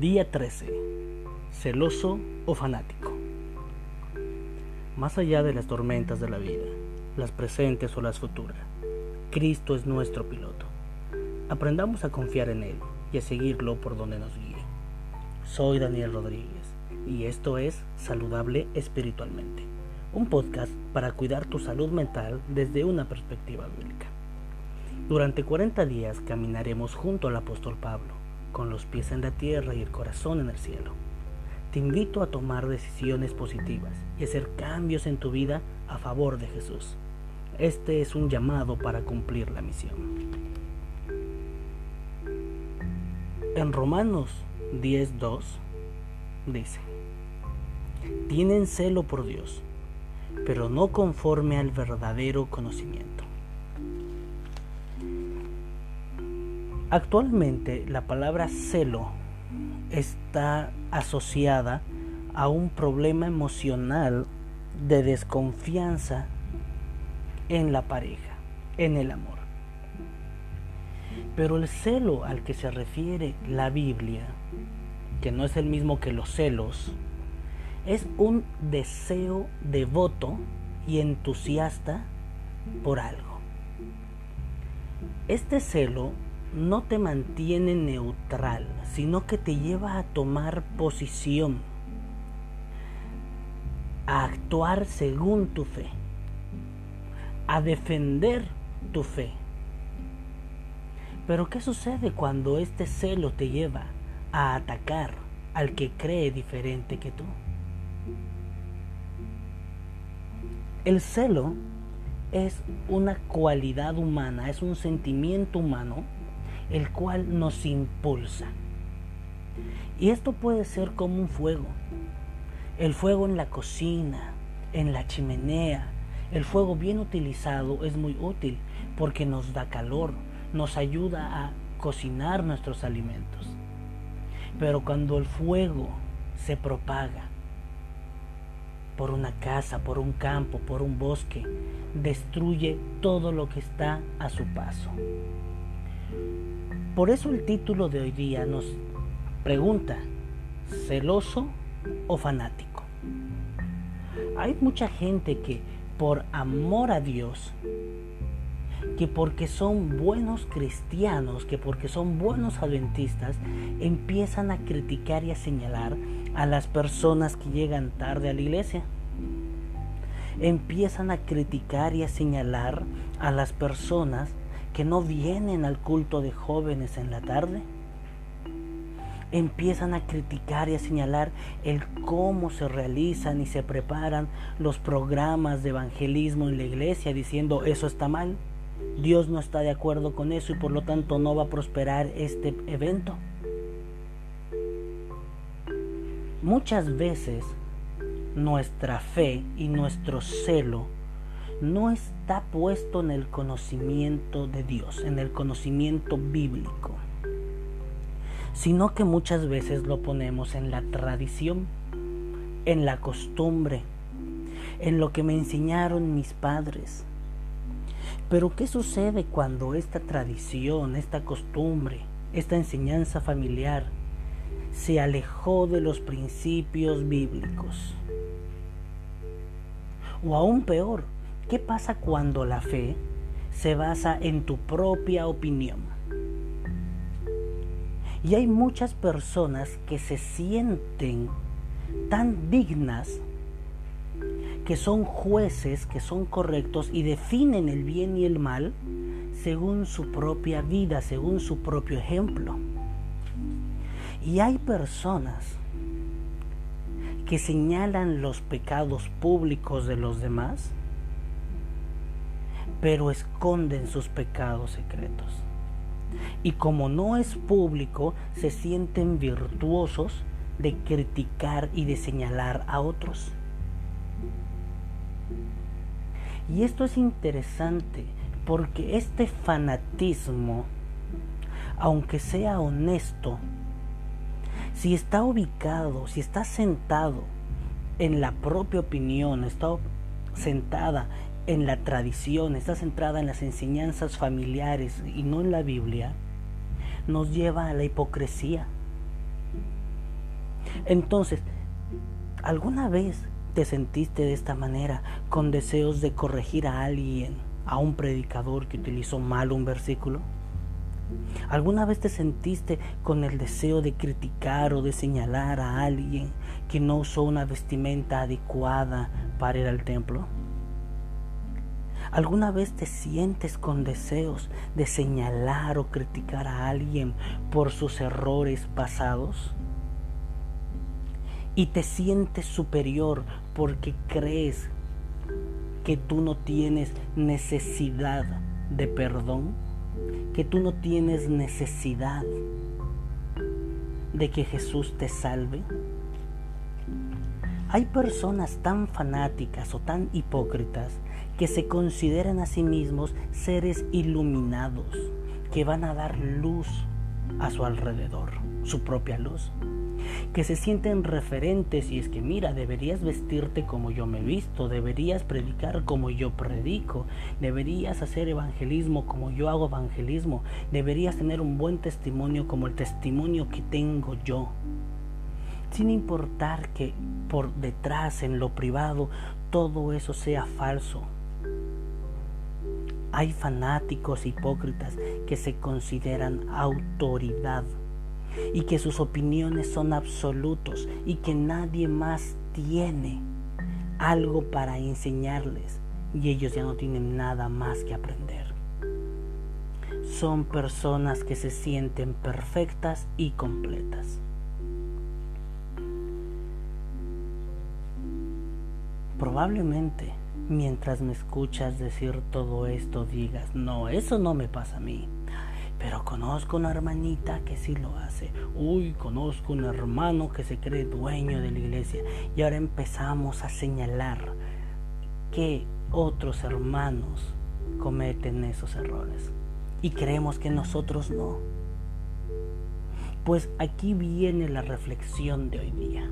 Día 13. Celoso o fanático. Más allá de las tormentas de la vida, las presentes o las futuras, Cristo es nuestro piloto. Aprendamos a confiar en Él y a seguirlo por donde nos guíe. Soy Daniel Rodríguez y esto es Saludable Espiritualmente, un podcast para cuidar tu salud mental desde una perspectiva bíblica. Durante 40 días caminaremos junto al apóstol Pablo con los pies en la tierra y el corazón en el cielo. Te invito a tomar decisiones positivas y hacer cambios en tu vida a favor de Jesús. Este es un llamado para cumplir la misión. En Romanos 10.2 dice, tienen celo por Dios, pero no conforme al verdadero conocimiento. Actualmente la palabra celo está asociada a un problema emocional de desconfianza en la pareja, en el amor. Pero el celo al que se refiere la Biblia, que no es el mismo que los celos, es un deseo devoto y entusiasta por algo. Este celo no te mantiene neutral, sino que te lleva a tomar posición, a actuar según tu fe, a defender tu fe. Pero ¿qué sucede cuando este celo te lleva a atacar al que cree diferente que tú? El celo es una cualidad humana, es un sentimiento humano el cual nos impulsa. Y esto puede ser como un fuego. El fuego en la cocina, en la chimenea. El fuego bien utilizado es muy útil porque nos da calor, nos ayuda a cocinar nuestros alimentos. Pero cuando el fuego se propaga por una casa, por un campo, por un bosque, destruye todo lo que está a su paso. Por eso el título de hoy día nos pregunta, ¿celoso o fanático? Hay mucha gente que por amor a Dios, que porque son buenos cristianos, que porque son buenos adventistas, empiezan a criticar y a señalar a las personas que llegan tarde a la iglesia. Empiezan a criticar y a señalar a las personas que no vienen al culto de jóvenes en la tarde. Empiezan a criticar y a señalar el cómo se realizan y se preparan los programas de evangelismo en la iglesia diciendo eso está mal. Dios no está de acuerdo con eso y por lo tanto no va a prosperar este evento. Muchas veces nuestra fe y nuestro celo no está puesto en el conocimiento de Dios, en el conocimiento bíblico, sino que muchas veces lo ponemos en la tradición, en la costumbre, en lo que me enseñaron mis padres. Pero ¿qué sucede cuando esta tradición, esta costumbre, esta enseñanza familiar se alejó de los principios bíblicos? O aún peor, ¿Qué pasa cuando la fe se basa en tu propia opinión? Y hay muchas personas que se sienten tan dignas que son jueces, que son correctos y definen el bien y el mal según su propia vida, según su propio ejemplo. Y hay personas que señalan los pecados públicos de los demás pero esconden sus pecados secretos. Y como no es público, se sienten virtuosos de criticar y de señalar a otros. Y esto es interesante porque este fanatismo, aunque sea honesto, si está ubicado, si está sentado en la propia opinión, está sentada en la tradición, está centrada en las enseñanzas familiares y no en la Biblia, nos lleva a la hipocresía. Entonces, ¿alguna vez te sentiste de esta manera con deseos de corregir a alguien, a un predicador que utilizó mal un versículo? ¿Alguna vez te sentiste con el deseo de criticar o de señalar a alguien que no usó una vestimenta adecuada para ir al templo? ¿Alguna vez te sientes con deseos de señalar o criticar a alguien por sus errores pasados? ¿Y te sientes superior porque crees que tú no tienes necesidad de perdón? ¿Que tú no tienes necesidad de que Jesús te salve? Hay personas tan fanáticas o tan hipócritas que se consideran a sí mismos seres iluminados, que van a dar luz a su alrededor, su propia luz, que se sienten referentes y es que mira, deberías vestirte como yo me visto, deberías predicar como yo predico, deberías hacer evangelismo como yo hago evangelismo, deberías tener un buen testimonio como el testimonio que tengo yo. Sin importar que por detrás, en lo privado, todo eso sea falso, hay fanáticos hipócritas que se consideran autoridad y que sus opiniones son absolutos y que nadie más tiene algo para enseñarles y ellos ya no tienen nada más que aprender. Son personas que se sienten perfectas y completas. Probablemente mientras me escuchas decir todo esto digas, no, eso no me pasa a mí. Pero conozco una hermanita que sí lo hace. Uy, conozco un hermano que se cree dueño de la iglesia. Y ahora empezamos a señalar que otros hermanos cometen esos errores. Y creemos que nosotros no. Pues aquí viene la reflexión de hoy día.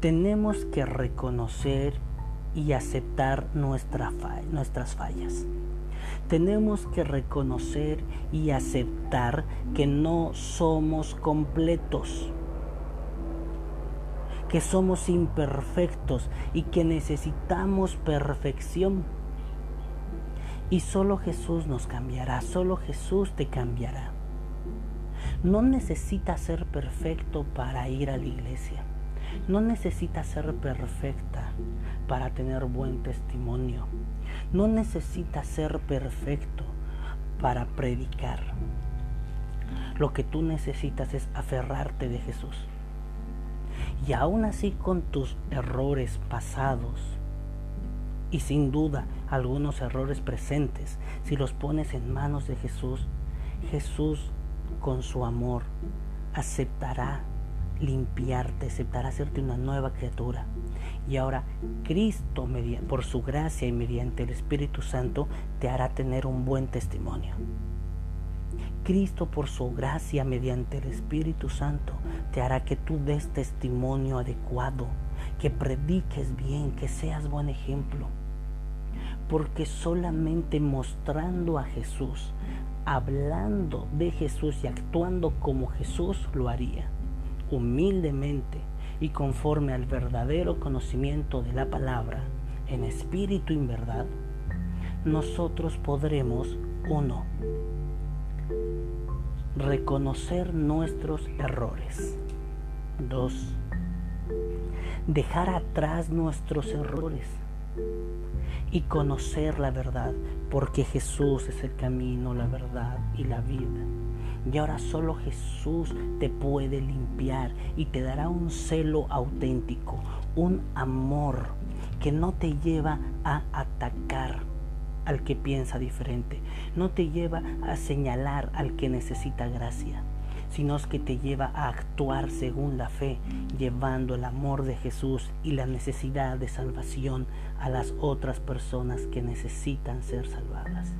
Tenemos que reconocer y aceptar nuestra nuestras fallas. Tenemos que reconocer y aceptar que no somos completos, que somos imperfectos y que necesitamos perfección. Y solo Jesús nos cambiará, solo Jesús te cambiará. No necesitas ser perfecto para ir a la iglesia. No necesitas ser perfecta para tener buen testimonio. No necesitas ser perfecto para predicar. Lo que tú necesitas es aferrarte de Jesús. Y aún así con tus errores pasados, y sin duda algunos errores presentes, si los pones en manos de Jesús, Jesús con su amor aceptará limpiarte, aceptará hacerte una nueva criatura. Y ahora Cristo, por su gracia y mediante el Espíritu Santo, te hará tener un buen testimonio. Cristo por su gracia mediante el Espíritu Santo te hará que tú des testimonio adecuado, que prediques bien, que seas buen ejemplo. Porque solamente mostrando a Jesús, hablando de Jesús y actuando como Jesús lo haría humildemente y conforme al verdadero conocimiento de la palabra, en espíritu y en verdad, nosotros podremos, uno, reconocer nuestros errores. Dos, dejar atrás nuestros errores y conocer la verdad, porque Jesús es el camino, la verdad y la vida. Y ahora solo Jesús te puede limpiar y te dará un celo auténtico, un amor que no te lleva a atacar al que piensa diferente, no te lleva a señalar al que necesita gracia, sino que te lleva a actuar según la fe, llevando el amor de Jesús y la necesidad de salvación a las otras personas que necesitan ser salvadas.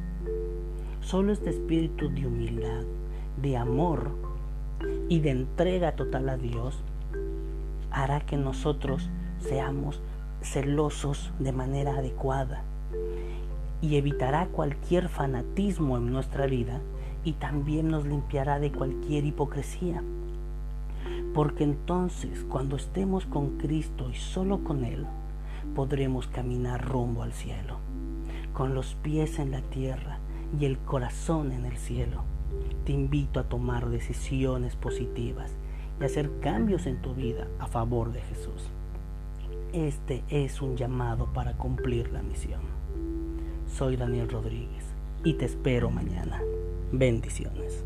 Solo este espíritu de humildad, de amor y de entrega total a Dios hará que nosotros seamos celosos de manera adecuada y evitará cualquier fanatismo en nuestra vida y también nos limpiará de cualquier hipocresía. Porque entonces cuando estemos con Cristo y solo con Él, podremos caminar rumbo al cielo, con los pies en la tierra y el corazón en el cielo. Te invito a tomar decisiones positivas y hacer cambios en tu vida a favor de Jesús. Este es un llamado para cumplir la misión. Soy Daniel Rodríguez y te espero mañana. Bendiciones.